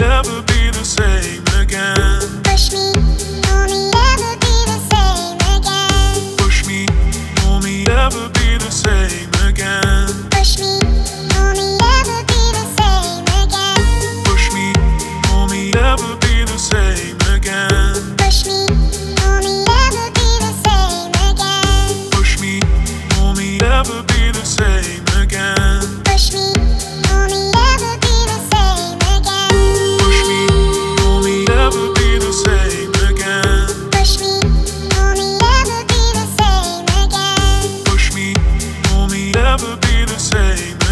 Never same say